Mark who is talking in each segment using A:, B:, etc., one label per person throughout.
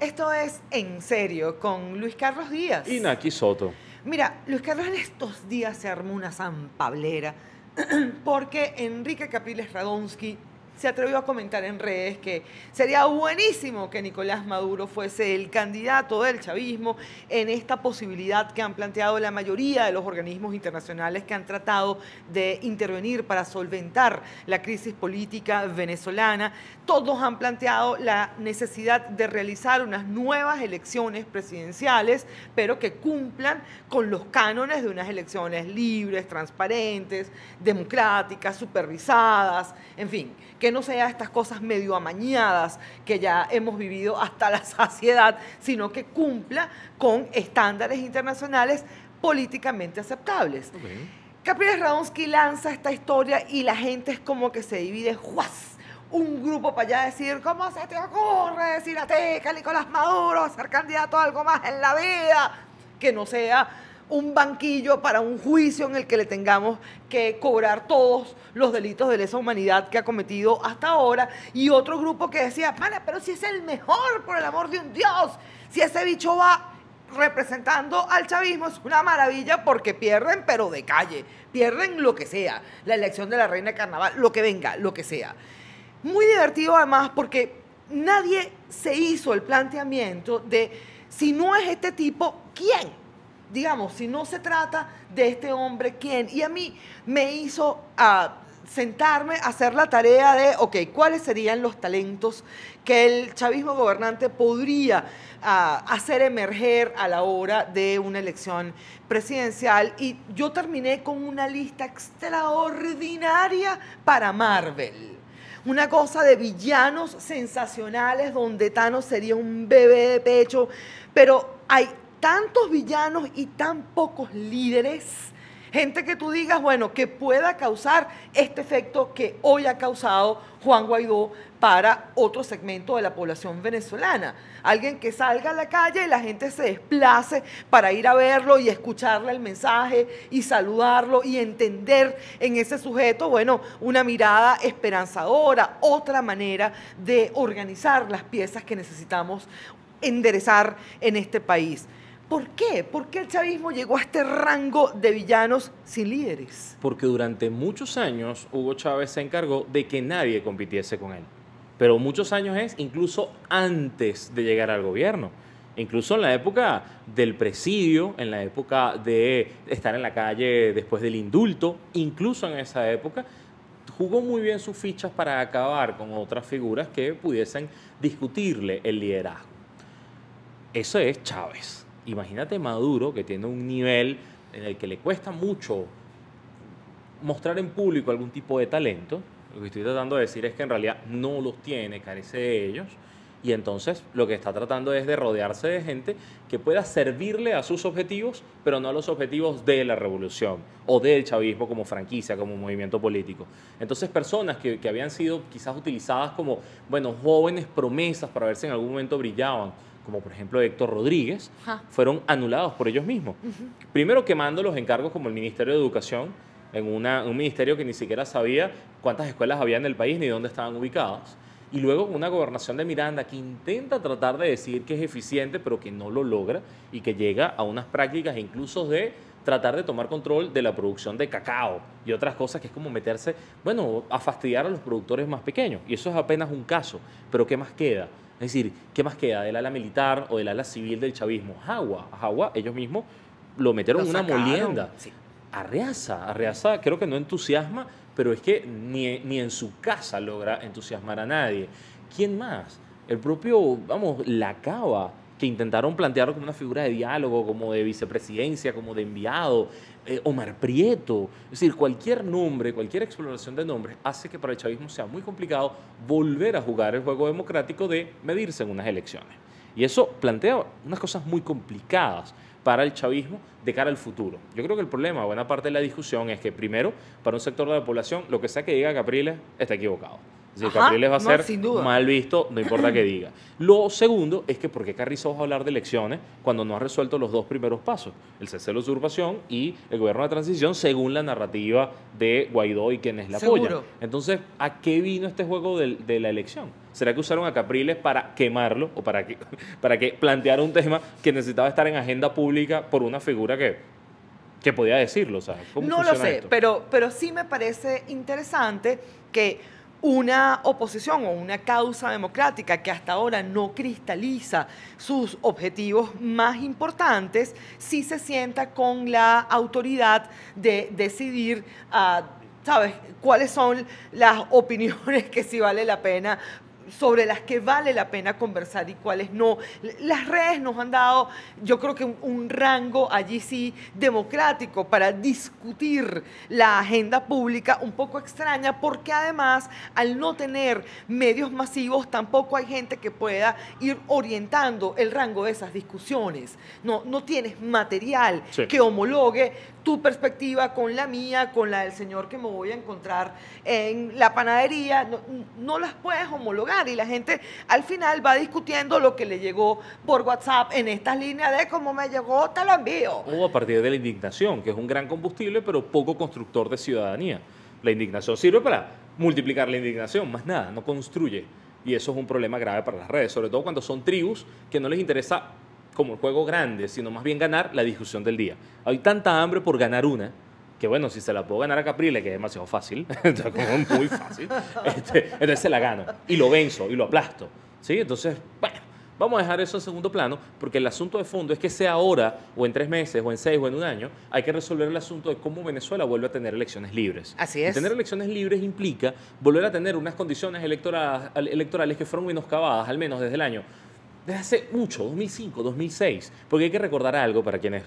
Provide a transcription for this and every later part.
A: Esto es En Serio con Luis Carlos Díaz.
B: Y Naki Soto.
A: Mira, Luis Carlos en estos días se armó una zampablera porque Enrique Capriles Radonsky se atrevió a comentar en redes que sería buenísimo que Nicolás Maduro fuese el candidato del chavismo en esta posibilidad que han planteado la mayoría de los organismos internacionales que han tratado de intervenir para solventar la crisis política venezolana. Todos han planteado la necesidad de realizar unas nuevas elecciones presidenciales, pero que cumplan con los cánones de unas elecciones libres, transparentes, democráticas, supervisadas, en fin, que no sea estas cosas medio amañadas que ya hemos vivido hasta la saciedad, sino que cumpla con estándares internacionales políticamente aceptables. Okay. Capriles Radonsky lanza esta historia y la gente es como que se divide, ¡juas! un grupo para allá decir, ¿cómo se te ocurre decir a que Nicolás Maduro ser candidato a algo más en la vida? Que no sea un banquillo para un juicio en el que le tengamos que cobrar todos los delitos de lesa humanidad que ha cometido hasta ahora. Y otro grupo que decía, pero si es el mejor, por el amor de un Dios, si ese bicho va representando al chavismo es una maravilla porque pierden, pero de calle, pierden lo que sea, la elección de la reina de carnaval, lo que venga, lo que sea. Muy divertido además porque nadie se hizo el planteamiento de si no es este tipo, ¿quién? Digamos, si no se trata de este hombre, ¿quién? Y a mí me hizo ah, sentarme a hacer la tarea de, ok, ¿cuáles serían los talentos que el chavismo gobernante podría ah, hacer emerger a la hora de una elección presidencial? Y yo terminé con una lista extraordinaria para Marvel una cosa de villanos sensacionales donde Thanos sería un bebé de pecho, pero hay tantos villanos y tan pocos líderes. Gente que tú digas, bueno, que pueda causar este efecto que hoy ha causado Juan Guaidó para otro segmento de la población venezolana. Alguien que salga a la calle y la gente se desplace para ir a verlo y escucharle el mensaje y saludarlo y entender en ese sujeto, bueno, una mirada esperanzadora, otra manera de organizar las piezas que necesitamos enderezar en este país. ¿Por qué? ¿Por qué el chavismo llegó a este rango de villanos sin líderes?
B: Porque durante muchos años Hugo Chávez se encargó de que nadie compitiese con él. Pero muchos años es incluso antes de llegar al gobierno. Incluso en la época del presidio, en la época de estar en la calle después del indulto, incluso en esa época, jugó muy bien sus fichas para acabar con otras figuras que pudiesen discutirle el liderazgo. Eso es Chávez imagínate Maduro, que tiene un nivel en el que le cuesta mucho mostrar en público algún tipo de talento. Lo que estoy tratando de decir es que en realidad no los tiene, carece de ellos. Y entonces lo que está tratando es de rodearse de gente que pueda servirle a sus objetivos, pero no a los objetivos de la revolución o del chavismo como franquicia, como movimiento político. Entonces personas que, que habían sido quizás utilizadas como, bueno, jóvenes promesas para ver si en algún momento brillaban, como por ejemplo Héctor Rodríguez, fueron anulados por ellos mismos. Primero quemando los encargos como el Ministerio de Educación, en un ministerio que ni siquiera sabía cuántas escuelas había en el país ni dónde estaban ubicadas. Y luego una gobernación de Miranda que intenta tratar de decir que es eficiente, pero que no lo logra y que llega a unas prácticas incluso de tratar de tomar control de la producción de cacao y otras cosas que es como meterse, bueno, a fastidiar a los productores más pequeños. Y eso es apenas un caso. Pero ¿qué más queda? Es decir, ¿qué más queda del ala militar o del ala civil del chavismo? Jagua. Jagua, ellos mismos lo metieron en una molienda. Arreaza, Arreaza creo que no entusiasma, pero es que ni, ni en su casa logra entusiasmar a nadie. ¿Quién más? El propio, vamos, la cava que intentaron plantearlo como una figura de diálogo, como de vicepresidencia, como de enviado, eh, Omar Prieto. Es decir, cualquier nombre, cualquier exploración de nombres hace que para el chavismo sea muy complicado volver a jugar el juego democrático de medirse en unas elecciones. Y eso plantea unas cosas muy complicadas para el chavismo de cara al futuro. Yo creo que el problema, buena parte de la discusión, es que primero, para un sector de la población, lo que sea que diga Capriles está equivocado. Es decir, Capriles va a
A: no,
B: ser mal visto, no importa qué diga. Lo segundo es que ¿por qué Carrizo va a hablar de elecciones cuando no ha resuelto los dos primeros pasos? El cese de la usurpación y el gobierno de transición según la narrativa de Guaidó y quienes la apoyan. Entonces, ¿a qué vino este juego de, la elección? ¿Será que usaron a Capriles para quemarlo o para que, para que planteara un tema que necesitaba estar en agenda pública por una figura que, que podía decirlo? ¿sabes? ¿Cómo
A: No lo sé,
B: esto?
A: pero, pero sí me parece interesante que una oposición o una causa democrática que hasta ahora no cristaliza sus objetivos más importantes, sí se sienta con la autoridad de decidir, ah, ¿sabes?, cuáles son las opiniones que sí vale la pena sobre las que vale la pena conversar y cuáles no. Las redes nos han dado, yo creo que un, un rango allí sí democrático para discutir la agenda pública un poco extraña porque además al no tener medios masivos tampoco hay gente que pueda ir orientando el rango de esas discusiones. No, no tienes material
B: Sí.
A: que homologue tu perspectiva con la mía, con la del señor que me voy a encontrar en la panadería, no, no las puedes homologar y la gente al final va discutiendo lo que le llegó por WhatsApp en estas líneas de cómo me llegó, te lo envío.
B: O a partir de la indignación, que es un gran combustible, pero poco constructor de ciudadanía. La indignación sirve para multiplicar la indignación, más nada, no construye. Y eso es un problema grave para las redes, sobre todo cuando son tribus que no les interesa como el juego grande, sino más bien ganar la discusión del día. Hay tanta hambre por ganar una, que bueno, si se la puedo ganar a Caprile, que es demasiado fácil, como muy fácil, este, entonces se la gano y lo venzo y lo aplasto. ¿sí? Entonces, bueno, vamos a dejar eso en segundo plano, porque el asunto de fondo es que sea ahora, o en tres meses, o en seis, o en un año, hay que resolver el asunto de cómo Venezuela vuelve a tener elecciones libres.
A: Así
B: Y
A: es.
B: tener elecciones libres implica volver a tener unas condiciones electora- electorales que fueron menoscabadas, al menos desde el año, desde hace mucho, 2005, 2006. Porque hay que recordar algo para quienes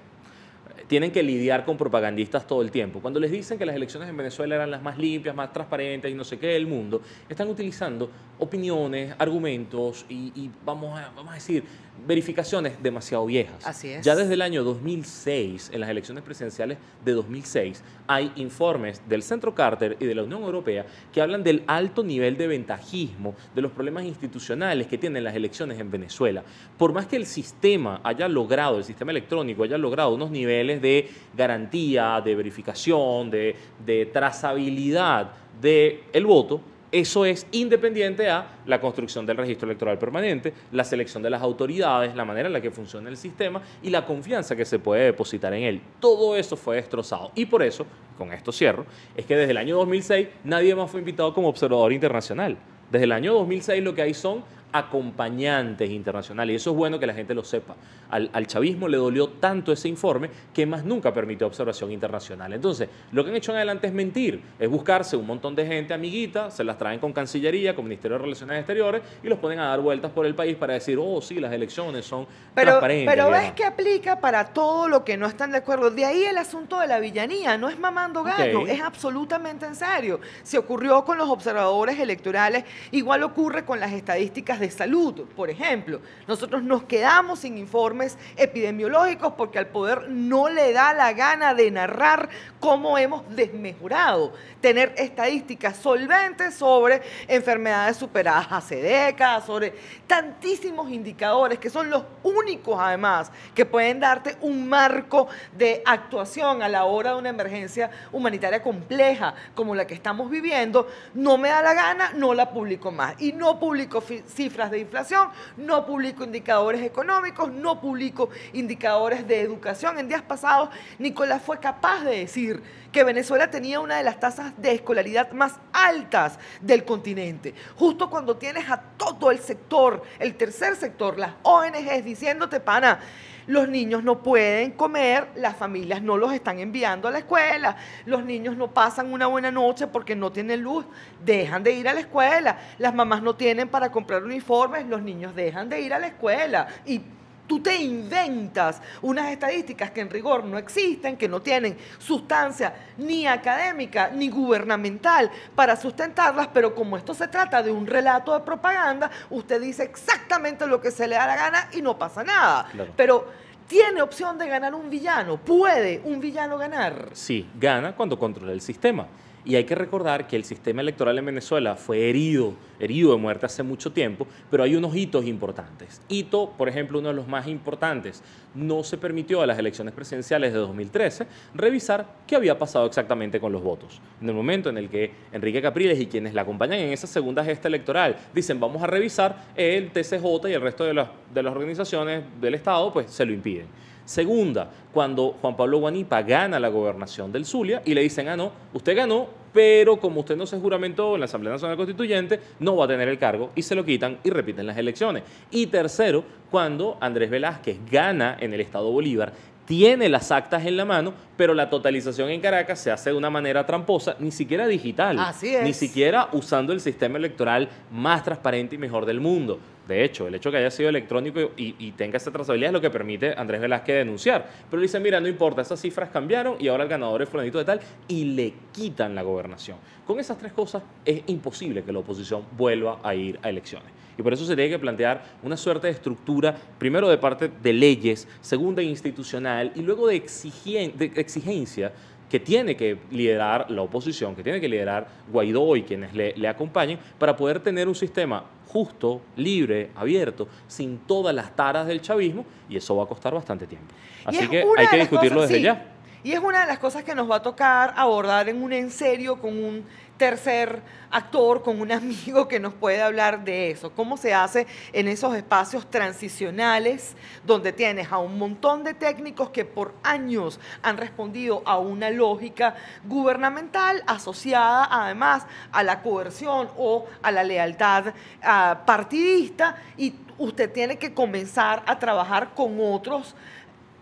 B: tienen que lidiar con propagandistas todo el tiempo. Cuando les dicen que las elecciones en Venezuela eran las más limpias, más transparentes y no sé qué del mundo, están utilizando opiniones, argumentos y, y vamos, a, vamos a decir, verificaciones demasiado viejas.
A: Así es.
B: Ya desde el año 2006, en las elecciones presidenciales de 2006, hay informes del Centro Carter y de la Unión Europea que hablan del alto nivel de ventajismo, de los problemas institucionales que tienen las elecciones en Venezuela. Por más que el sistema haya logrado, el sistema electrónico haya logrado unos niveles de garantía, de verificación, de, de trazabilidad del el voto, eso es independiente a la construcción del registro electoral permanente, la selección de las autoridades, la manera en la que funciona el sistema y la confianza que se puede depositar en él. Todo eso fue destrozado. Y por eso, con esto cierro, es que desde el año 2006 nadie más fue invitado como observador internacional. Desde el año 2006 lo que hay son acompañantes internacionales. Y eso es bueno que la gente lo sepa. Al, al chavismo le dolió tanto ese informe que más nunca permitió observación internacional. Entonces, lo que han hecho en adelante es mentir, es buscarse un montón de gente amiguita, se las traen con Cancillería, con Ministerio de Relaciones Exteriores y los ponen a dar vueltas por el país para decir, oh, sí, las elecciones son
A: Pero,
B: transparentes.
A: pero ves
B: demás".
A: que aplica para todo lo que no están de acuerdo. De ahí el asunto de la villanía, no es mamando gallo,
B: Ok.
A: es absolutamente en serio. Se ocurrió con los observadores electorales, igual ocurre con las estadísticas de salud, por ejemplo. Nosotros nos quedamos sin informes epidemiológicos porque al poder no le da la gana de narrar cómo hemos desmejorado, tener estadísticas solventes sobre enfermedades superadas hace décadas, sobre tantísimos indicadores que son los únicos además que pueden darte un marco de actuación a la hora de una emergencia humanitaria compleja como la que estamos viviendo, no me da la gana, no la publico más. Y no publico fi- de inflación, no publico indicadores económicos, no publico indicadores de educación. En días pasados, Nicolás fue capaz de decir que Venezuela tenía una de las tasas de escolaridad más altas del continente. Justo cuando tienes a todo el sector, el tercer sector, las ONGs diciéndote, pana, los niños no pueden comer, las familias no los están enviando a la escuela, los niños no pasan una buena noche porque no tienen luz, dejan de ir a la escuela, las mamás no tienen para comprar uniformes, los niños dejan de ir a la escuela y tú te inventas unas estadísticas que en rigor no existen, que no tienen sustancia ni académica ni gubernamental para sustentarlas, pero como esto se trata de un relato de propaganda, usted dice exactamente lo que se le da la gana y no pasa nada.
B: Claro.
A: Pero tiene opción de ganar un villano, puede un villano ganar.
B: Sí, gana cuando controla el sistema. Y hay que recordar que el sistema electoral en Venezuela fue herido, herido de muerte hace mucho tiempo, pero hay unos hitos importantes. Hito, por ejemplo, uno de los más importantes, no se permitió a las elecciones presidenciales de 2013 revisar qué había pasado exactamente con los votos. En el momento en el que Enrique Capriles y quienes la acompañan en esa segunda gesta electoral dicen vamos a revisar, el TCJ y el resto de las, de las organizaciones del Estado pues se lo impiden. Segunda, cuando Juan Pablo Guanipa gana la gobernación del Zulia y le dicen, ah, no, usted ganó, pero como usted no se juramentó en la Asamblea Nacional Constituyente, no va a tener el cargo y se lo quitan y repiten las elecciones. Y tercero, cuando Andrés Velázquez gana en el Estado Bolívar, tiene las actas en la mano, pero la totalización en Caracas se hace de una manera tramposa, ni siquiera digital,
A: Así es.
B: ni siquiera usando el sistema electoral más transparente y mejor del mundo. De hecho, el hecho que haya sido electrónico y, tenga esa trazabilidad es lo que permite a Andrés Velázquez denunciar. Pero le dicen, mira, no importa, esas cifras cambiaron y ahora el ganador es fulanito de tal y le quitan la gobernación. Con esas tres cosas es imposible que la oposición vuelva a ir a elecciones. Y por eso se tiene que plantear una suerte de estructura, primero de parte de leyes, segunda institucional y luego de, exigien- de exigencia que tiene que liderar la oposición, que tiene que liderar Guaidó y quienes le, le acompañen, para poder tener un sistema justo, libre, abierto, sin todas las taras del chavismo, y eso va a costar bastante tiempo. Así que hay que discutirlo
A: cosas-
B: desde
A: sí.
B: ya.
A: Y es una de las cosas que nos va a tocar abordar en un en serio con un tercer actor, con un amigo que nos puede hablar de eso. Cómo se hace en esos espacios transicionales donde tienes a un montón de técnicos que por años han respondido a una lógica gubernamental asociada además a la coerción o a la lealtad ah, partidista y usted tiene que comenzar a trabajar con otros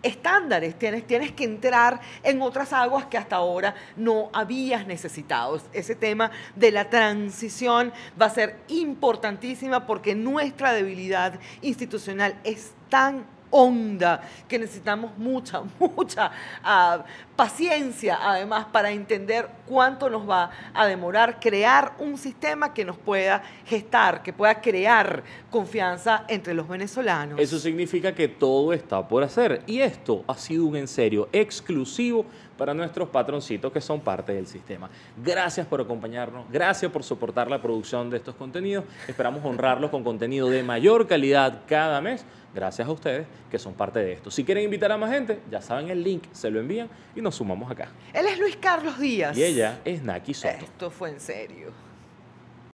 A: estándares, tienes, tienes que entrar en otras aguas que hasta ahora no habías necesitado. Ese tema de la transición va a ser importantísima porque nuestra debilidad institucional es tan honda que necesitamos mucha, mucha ah, paciencia además para entender cuánto nos va a demorar crear un sistema que nos pueda gestar, que pueda crear confianza entre los venezolanos.
B: Eso significa que todo está por hacer. Y esto ha sido un en serio exclusivo para nuestros patroncitos que son parte del sistema. Gracias por acompañarnos, gracias por soportar la producción de estos contenidos. Esperamos honrarlos con contenido de mayor calidad cada mes. Gracias a ustedes que son parte de esto. Si quieren invitar a más gente, ya saben el link, se lo envían y nos sumamos acá.
A: Él es Luis Carlos Díaz.
B: Y ella es Naki Soto.
A: Esto fue en serio.